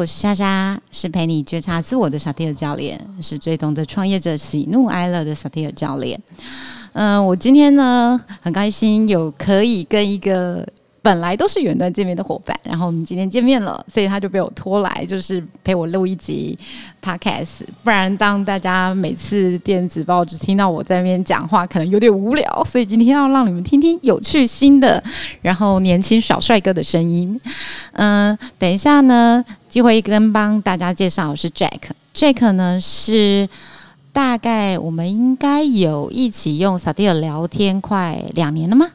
我是莎莎，是陪你觉察自我的萨提尔教练，是最懂得创业者喜怒哀乐的萨提尔教练。嗯，我今天呢很开心有可以跟一个。本来都是远端见面的伙伴，然后我们今天见面了，所以他就被我拖来，就是陪我录一集 podcast。不然当大家每次电子报只听到我在那边讲话，可能有点无聊，所以今天要让你们听听有趣新的，然后年轻小帅哥的声音。嗯，等一下呢，机会跟帮大家介绍是 Jack，Jack 呢是大概我们应该有一起用 s a d i 聊天快两年了吗？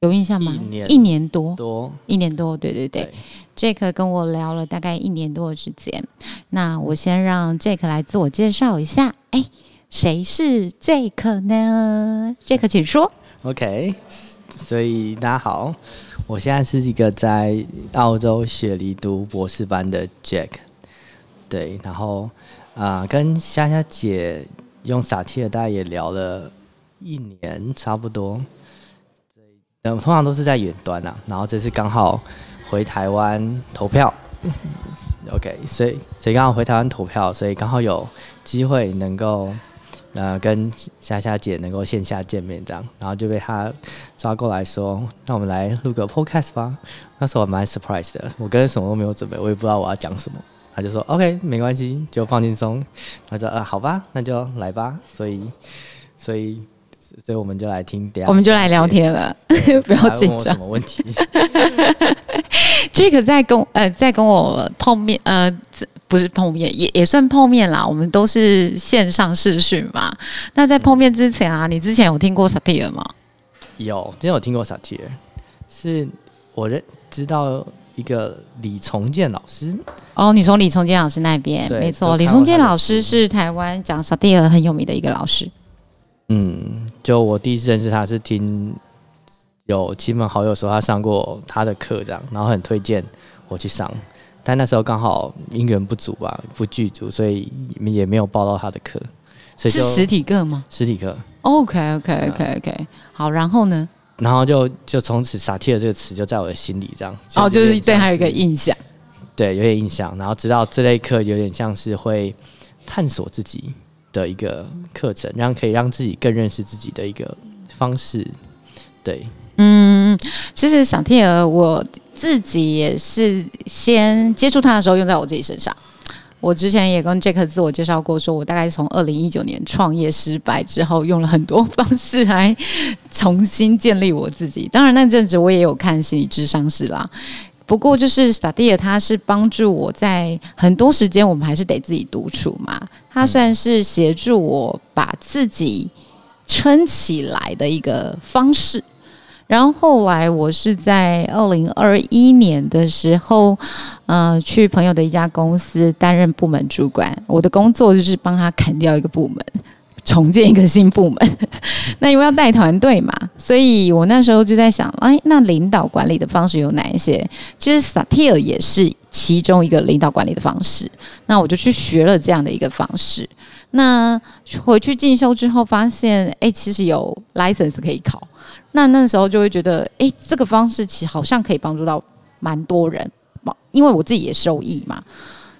有印象吗？一年多，多一年多，对对对。Jake 跟我聊了大概一年多的时间。那我先让 Jake 来自我介绍一下。哎，谁是 Jake 呢？Jake，请说。OK，所以大家好，我现在是一个在澳洲雪梨读博士班的 Jack。对，然后啊，跟夏夏姐用撒切尔大概也聊了一年，差不多。嗯，通常都是在远端啊，然后这次刚好回台湾投票，OK，所以所以刚好回台湾投票，所以刚好有机会能够呃跟夏夏姐能够线下见面这样，然后就被她抓过来说，那我们来录个 Podcast 吧。那时候我蛮 surprise 的，我跟什么都没有准备，我也不知道我要讲什么，他就说 OK，没关系，就放轻松。他说啊好吧，那就来吧。所以所以。所以我们就来听，我们就来聊天了，不要紧张。什么问题？这个在跟呃在跟我碰面呃不是碰面也也算碰面啦，我们都是线上视讯嘛。那在碰面之前啊，你之前有听过萨提尔吗？有，之前有听过萨提尔，是我认知道一个李重建老师。哦，你从李重建老师那边，没错，李重建老师是台湾讲萨提尔很有名的一个老师。嗯，就我第一次认识他是听有亲朋好友说他上过他的课这样，然后很推荐我去上，但那时候刚好因缘不足吧，不具足，所以也没有报到他的课。所以是实体课吗？实体课。OK OK OK OK。好，然后呢？然后就就从此“傻贴”这个词就在我的心里这样。哦，就是对他有一个印象。对，有点印象。然后知道这类课有点像是会探索自己。的一个课程，让可以让自己更认识自己的一个方式。对，嗯，其实小天鹅我自己也是先接触它的时候用在我自己身上。我之前也跟 Jack 自我介绍过，说我大概从二零一九年创业失败之后，用了很多方式来重新建立我自己。当然那阵子我也有看心理智商师啦。不过就是 Study，它是帮助我在很多时间，我们还是得自己独处嘛。它算是协助我把自己撑起来的一个方式。然后后来我是在二零二一年的时候，呃，去朋友的一家公司担任部门主管。我的工作就是帮他砍掉一个部门。重建一个新部门，那因为要带团队嘛，所以我那时候就在想，哎，那领导管理的方式有哪一些？其实萨提尔也是其中一个领导管理的方式。那我就去学了这样的一个方式。那回去进修之后，发现，哎，其实有 license 可以考。那那时候就会觉得，哎，这个方式其实好像可以帮助到蛮多人，因为我自己也受益嘛。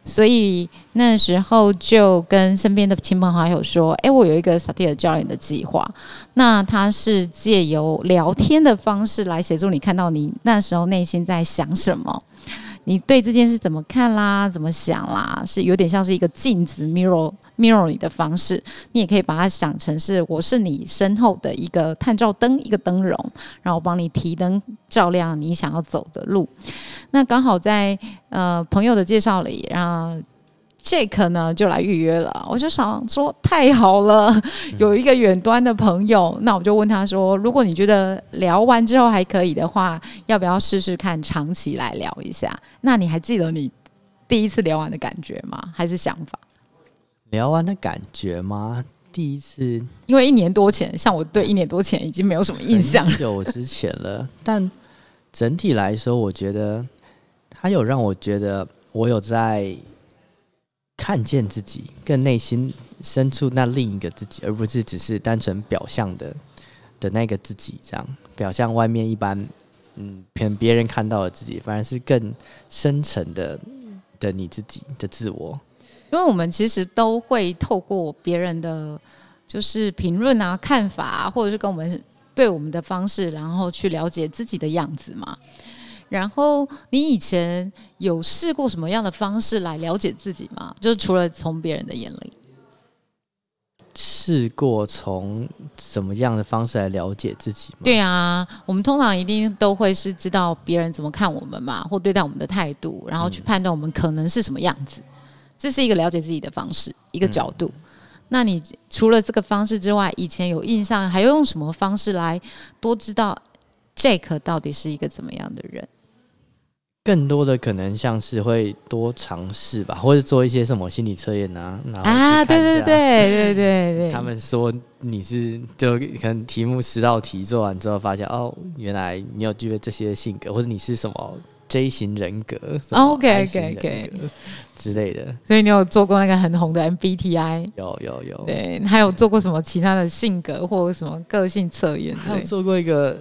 所以那时候就跟身边的亲朋好友说：“哎，我有一个萨提尔教练的计划。那他是借由聊天的方式来协助你看到你那时候内心在想什么。”你对这件事怎么看啦？怎么想啦？是有点像是一个镜子 mirror mirror 你的方式。你也可以把它想成是我是你身后的一个探照灯，一个灯笼，然后帮你提灯照亮你想要走的路。那刚好在呃朋友的介绍里，让后。Jack 呢就来预约了，我就想说太好了，有一个远端的朋友，那我就问他说，如果你觉得聊完之后还可以的话，要不要试试看长期来聊一下？那你还记得你第一次聊完的感觉吗？还是想法？聊完的感觉吗？第一次，因为一年多前，像我对一年多前已经没有什么印象，久之前了。但整体来说，我觉得他有让我觉得我有在。看见自己更内心深处那另一个自己，而不是只是单纯表象的的那个自己，这样表象外面一般，嗯，别别人看到的自己，反而是更深沉的的你自己的自我。因为我们其实都会透过别人的就是评论啊、看法，或者是跟我们对我们的方式，然后去了解自己的样子嘛。然后你以前有试过什么样的方式来了解自己吗？就是除了从别人的眼里，试过从怎么样的方式来了解自己吗？对啊，我们通常一定都会是知道别人怎么看我们嘛，或对待我们的态度，然后去判断我们可能是什么样子。这是一个了解自己的方式，一个角度。那你除了这个方式之外，以前有印象，还要用什么方式来多知道 Jake 到底是一个怎么样的人？更多的可能像是会多尝试吧，或者做一些什么心理测验啊。啊，对对对对对对。他们说你是就可能题目十道题做完之后，发现哦，原来你有具备这些性格，或者你是什么 J 型人格，OK OK OK 之类的。所以你有做过那个很红的 MBTI？有有有。对，还有做过什么其他的性格或什么个性测验？还有做过一个。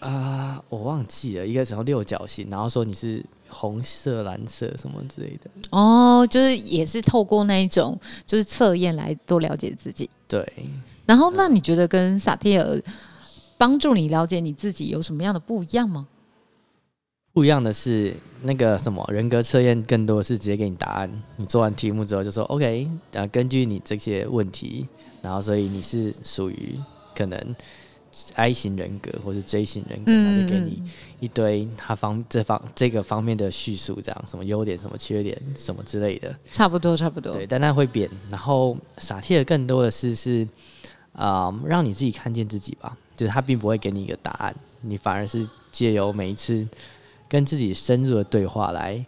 啊，我忘记了，一个什么六角形，然后说你是红色、蓝色什么之类的。哦，就是也是透过那一种就是测验来多了解自己。对。然后，那你觉得跟萨提尔帮助你了解你自己有什么样的不一样吗？不一样的是，那个什么人格测验更多是直接给你答案，你做完题目之后就说 OK，啊，根据你这些问题，然后所以你是属于可能。I 型人格或是 J 型人格，他就给你一堆他方这方这个方面的叙述，这样什么优点、什么缺点、什么之类的，差不多差不多。对，但它会变。然后撒切的更多的是是啊，让你自己看见自己吧。就是他并不会给你一个答案，你反而是借由每一次跟自己深入的对话来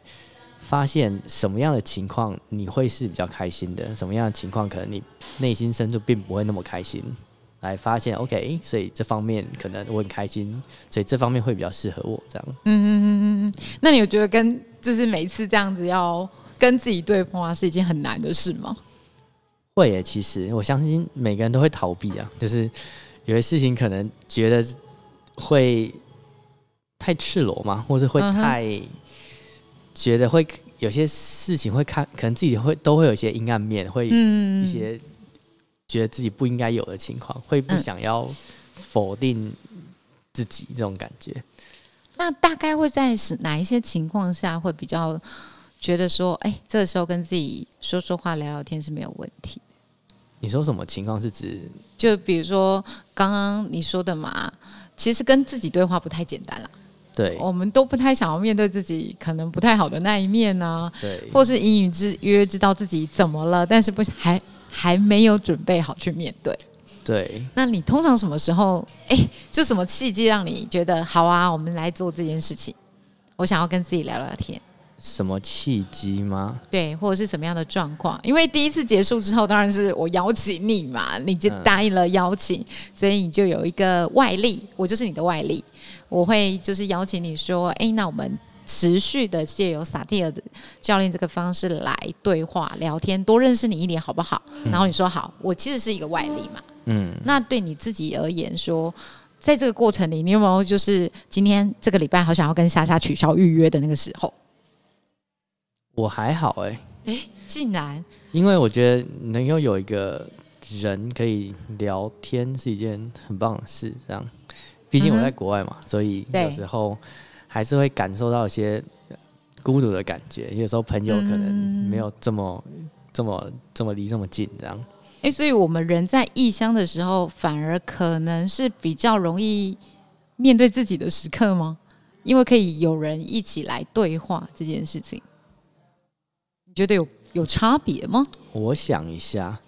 发现什么样的情况你会是比较开心的，什么样的情况可能你内心深处并不会那么开心。来发现，OK，所以这方面可能我很开心，所以这方面会比较适合我这样。嗯嗯嗯嗯嗯。那你有觉得跟就是每一次这样子要跟自己对话是一件很难的事吗？会耶，其实我相信每个人都会逃避啊，就是有些事情可能觉得会太赤裸嘛，或者会太觉得会有些事情会看，可能自己会都会有一些阴暗面，会一些。觉得自己不应该有的情况，会不想要否定自己这种感觉。那大概会在是哪一些情况下会比较觉得说，哎，这个时候跟自己说说话、聊聊天是没有问题？你说什么情况是指？就比如说刚刚你说的嘛，其实跟自己对话不太简单了。对，我们都不太想要面对自己可能不太好的那一面呢。对，或是隐隐之约知道自己怎么了，但是不还。还没有准备好去面对，对。那你通常什么时候？哎，就什么契机让你觉得好啊？我们来做这件事情。我想要跟自己聊聊天。什么契机吗？对，或者是什么样的状况？因为第一次结束之后，当然是我邀请你嘛，你就答应了邀请，所以你就有一个外力，我就是你的外力。我会就是邀请你说，哎，那我们。持续的借由萨蒂尔的教练这个方式来对话聊天，多认识你一点好不好？然后你说好，我其实是一个外力嘛。嗯，那对你自己而言，说在这个过程里，你有没有就是今天这个礼拜好想要跟莎莎取消预约的那个时候？我还好哎，哎，竟然，因为我觉得能够有一个人可以聊天是一件很棒的事。这样，毕竟我在国外嘛，所以有时候。还是会感受到一些孤独的感觉，有时候朋友可能没有这么、这么、这么离这么近，这样。哎，所以我们人在异乡的时候，反而可能是比较容易面对自己的时刻吗？因为可以有人一起来对话这件事情，你觉得有有差别吗？我想一下，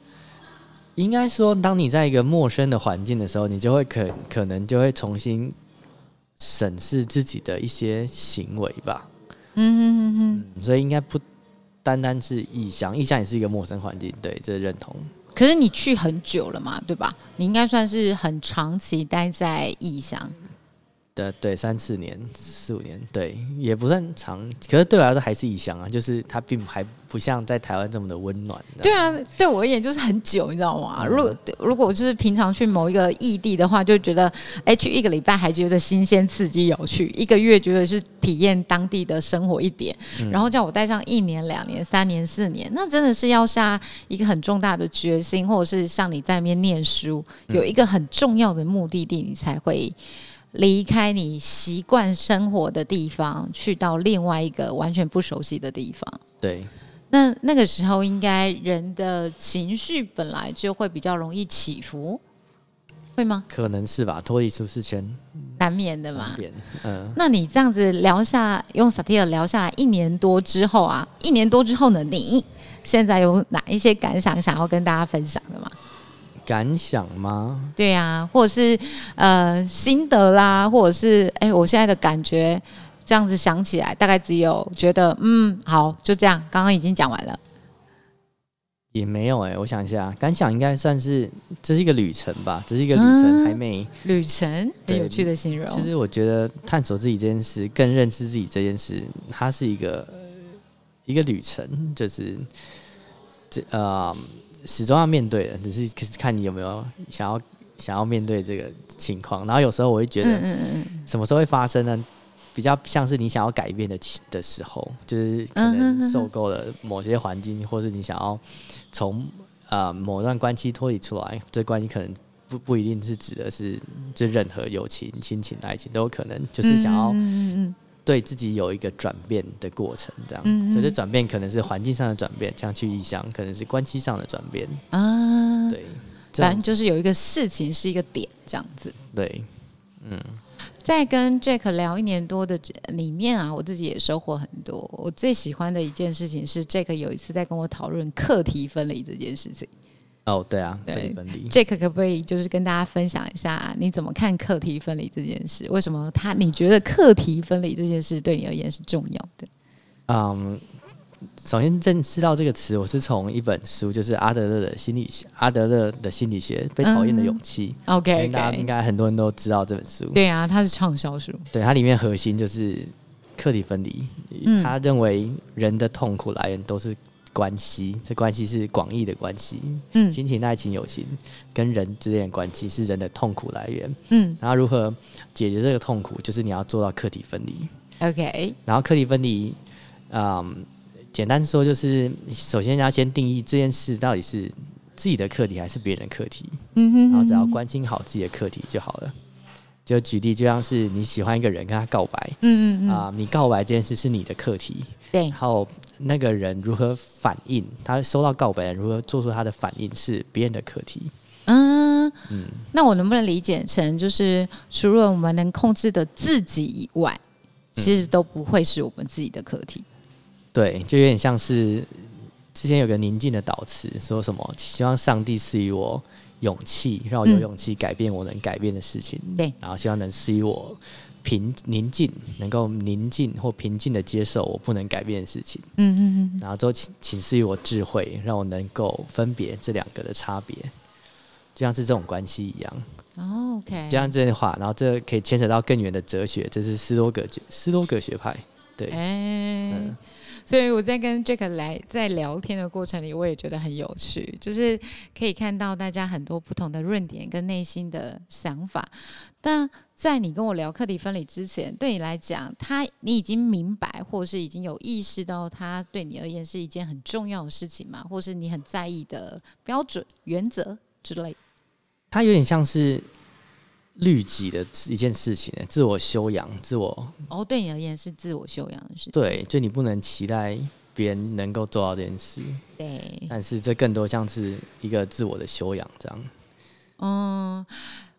应该说，当你在一个陌生的环境的时候，你就会可可能就会重新。审视自己的一些行为吧，嗯嗯嗯嗯，所以应该不单单是异乡，异乡也是一个陌生环境，对，这认同。可是你去很久了嘛，对吧？你应该算是很长期待在异乡。的对三四年、四五年，对也不算长，可是对我来说还是异乡啊，就是它并还不像在台湾这么的温暖。对啊，对我而言就是很久，你知道吗？如果如果就是平常去某一个异地的话，就觉得哎去一个礼拜还觉得新鲜、刺激、有趣；一个月觉得是体验当地的生活一点。然后叫我待上一年、两年、三年、四年，那真的是要下一个很重大的决心，或者是像你在那边念书，有一个很重要的目的地，你才会。离开你习惯生活的地方，去到另外一个完全不熟悉的地方。对，那那个时候应该人的情绪本来就会比较容易起伏，会吗？可能是吧，脱离舒适圈，难免的嘛。嗯，那你这样子聊下，用萨提尔聊下来一年多之后啊，一年多之后呢，你现在有哪一些感想想要跟大家分享的吗？感想吗？对呀，或者是呃心得啦，或者是哎，我现在的感觉，这样子想起来，大概只有觉得嗯，好，就这样。刚刚已经讲完了，也没有哎，我想一下，感想应该算是这是一个旅程吧，只是一个旅程，还没旅程，很有趣的形容。其实我觉得探索自己这件事，更认识自己这件事，它是一个一个旅程，就是这呃。始终要面对的，只是可是看你有没有想要想要面对这个情况。然后有时候我会觉得，什么时候会发生呢？比较像是你想要改变的的时候，就是可能受够了某些环境，或是你想要从啊某段关系脱离出来。这关系可能不不一定是指的是就任何友情、亲情、爱情都有可能，就是想要。对自己有一个转变的过程，这样，就是转变可能是环境上的转变，像去异乡，可能是关系上的转变啊。对，反正就是有一个事情是一个点，这样子。对，嗯，在跟 Jack 聊一年多的里面啊，我自己也收获很多。我最喜欢的一件事情是，Jack 有一次在跟我讨论课题分离这件事情。哦，对啊，课题分离。Jack 可不可以就是跟大家分享一下，你怎么看课题分离这件事？为什么他你觉得课题分离这件事对你而言是重要的？嗯，首先认识到这个词，我是从一本书，就是阿德勒的心理学，阿德勒的心理学《被讨厌的勇气》。OK，大家应该很多人都知道这本书。对啊，它是畅销书。对，它里面核心就是课题分离。他认为人的痛苦来源都是。关系，这关系是广义的关系。嗯，亲情、爱情、友情跟人之间的关系是人的痛苦来源。嗯，然后如何解决这个痛苦，就是你要做到课题分离。OK，然后课题分离，嗯，简单说就是，首先要先定义这件事到底是自己的课题还是别人的课题。嗯哼，然后只要关心好自己的课题就好了。就举例，就像是你喜欢一个人，跟他告白。嗯嗯嗯。啊，你告白这件事是你的课题。对。然后那个人如何反应，他收到告白，如何做出他的反应，是别人的课题。嗯嗯。那我能不能理解成，就是除了我们能控制的自己以外，其实都不会是我们自己的课题。对，就有点像是之前有个宁静的导词，说什么希望上帝赐予我。勇气让我有勇气改变我能改变的事情，对，然后希望能赐予我平宁静，能够宁静或平静的接受我不能改变的事情，嗯嗯嗯，然后之后请请赐予我智慧，让我能够分别这两个的差别，就像是这种关系一样。OK，就像这样话，然后这可以牵扯到更远的哲学，这是斯多葛斯多葛学派，对，哎。所以我在跟 Jack 来在聊天的过程里，我也觉得很有趣，就是可以看到大家很多不同的论点跟内心的想法。但在你跟我聊课题分离之前，对你来讲，他你已经明白，或是已经有意识到，他对你而言是一件很重要的事情吗？或是你很在意的标准、原则之类？他有点像是。律己的一件事情，自我修养，自我哦，对你而言是自我修养的事情。对，就你不能期待别人能够做到这件事。对，但是这更多像是一个自我的修养，这样。嗯，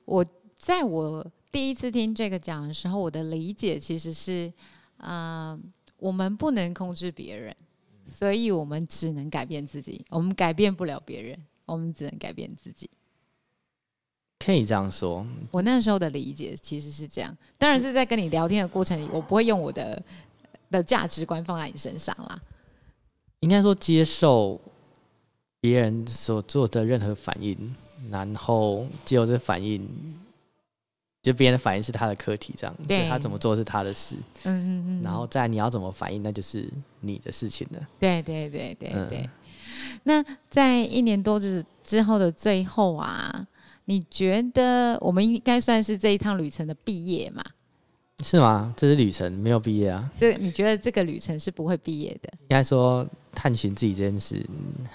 我在我第一次听这个讲的时候，我的理解其实是，啊，我们不能控制别人，所以我们只能改变自己。我们改变不了别人，我们只能改变自己。可以这样说，我那时候的理解其实是这样。当然是在跟你聊天的过程里，我不会用我的的价值观放在你身上啦。应该说，接受别人所做的任何反应，然后接受这反应就别人的反应是他的课题，这样，对他怎么做是他的事，嗯嗯嗯，然后再你要怎么反应，那就是你的事情了。对对对对嗯对。那在一年多之之后的最后啊，你觉得我们应该算是这一趟旅程的毕业嘛？是吗？这是旅程，没有毕业啊。这你觉得这个旅程是不会毕业的？应该说，探寻自己这件事，嗯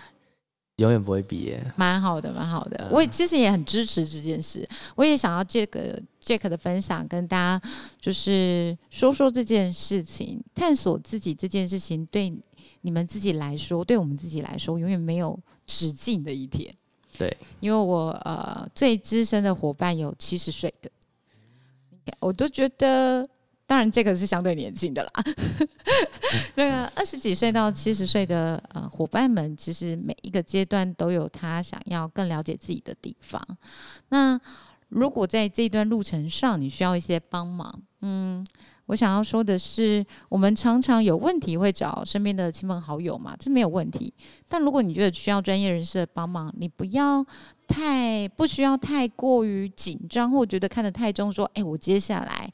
永远不会毕业。蛮好的，蛮好的。嗯我也其实也很支持这件事，我也想要借个 Jack 的分享跟大家就是说说这件事情，探索自己这件事情对你们自己来说，对我们自己来说，永远没有止境的一天。对，因为我呃最资深的伙伴有七十岁的，我都觉得，当然这个是相对年轻的啦。那个二十几岁到七十岁的呃伙伴们，其实每一个阶段都有他想要更了解自己的地方。那如果在这段路程上你需要一些帮忙，嗯，我想要说的是，我们常常有问题会找身边的亲朋好友嘛，这没有问题。但如果你觉得需要专业人士的帮忙，你不要太不需要太过于紧张，或觉得看得太重，说，哎，我接下来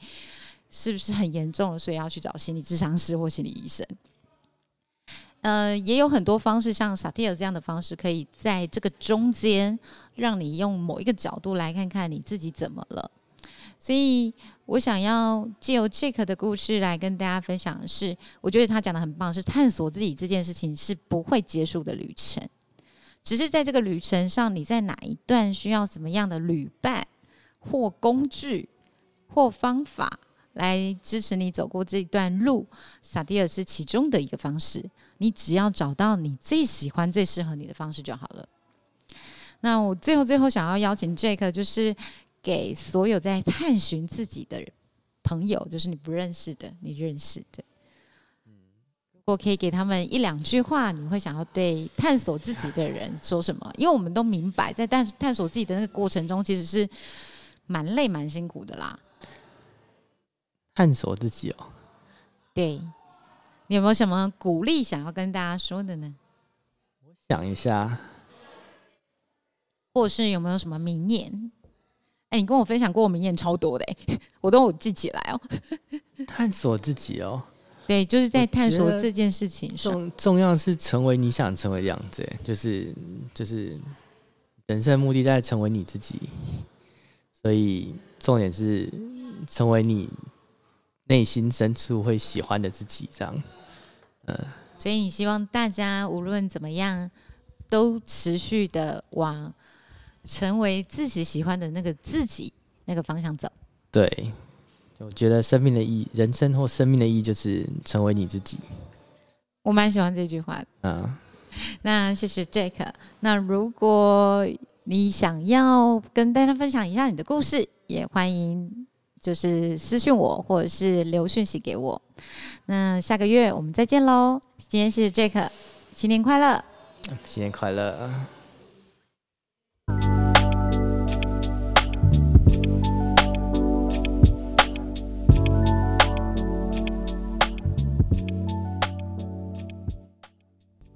是不是很严重了，所以要去找心理智商师或心理医生。呃，也有很多方式，像萨提尔这样的方式，可以在这个中间，让你用某一个角度来看看你自己怎么了。所以我想要借由 Jack 的故事来跟大家分享的是，我觉得他讲的很棒，是探索自己这件事情是不会结束的旅程，只是在这个旅程上，你在哪一段需要什么样的旅伴或工具或方法来支持你走过这段路，萨蒂尔是其中的一个方式。你只要找到你最喜欢、最适合你的方式就好了。那我最后最后想要邀请 Jack，就是给所有在探寻自己的朋友，就是你不认识的、你认识的，如果可以给他们一两句话，你会想要对探索自己的人说什么？因为我们都明白，在探探索自己的那个过程中，其实是蛮累、蛮辛苦的啦。探索自己哦，对，你有没有什么鼓励想要跟大家说的呢？我想一下，或是有没有什么名言？哎、你跟我分享过我名言超多的、欸，我都有记起来哦。探索自己哦。对，就是在探索这件事情上。重重要是成为你想成为的样子，哎就是就是人生的目的在成为你自己，所以重点是成为你内心深处会喜欢的自己，这样。嗯所以你希望大家无论怎么样，都持续的往成为自己喜欢的那个自己那个方向走。对，我觉得生命的意义，人生或生命的意义就是成为你自己。我蛮喜欢这句话的。嗯，那谢谢 Jack。那如果你想要跟大家分享一下你的故事，也欢迎就是私讯我，或者是留讯息给我。那下个月我们再见喽！今天是 Jack，新年快乐！新年快乐！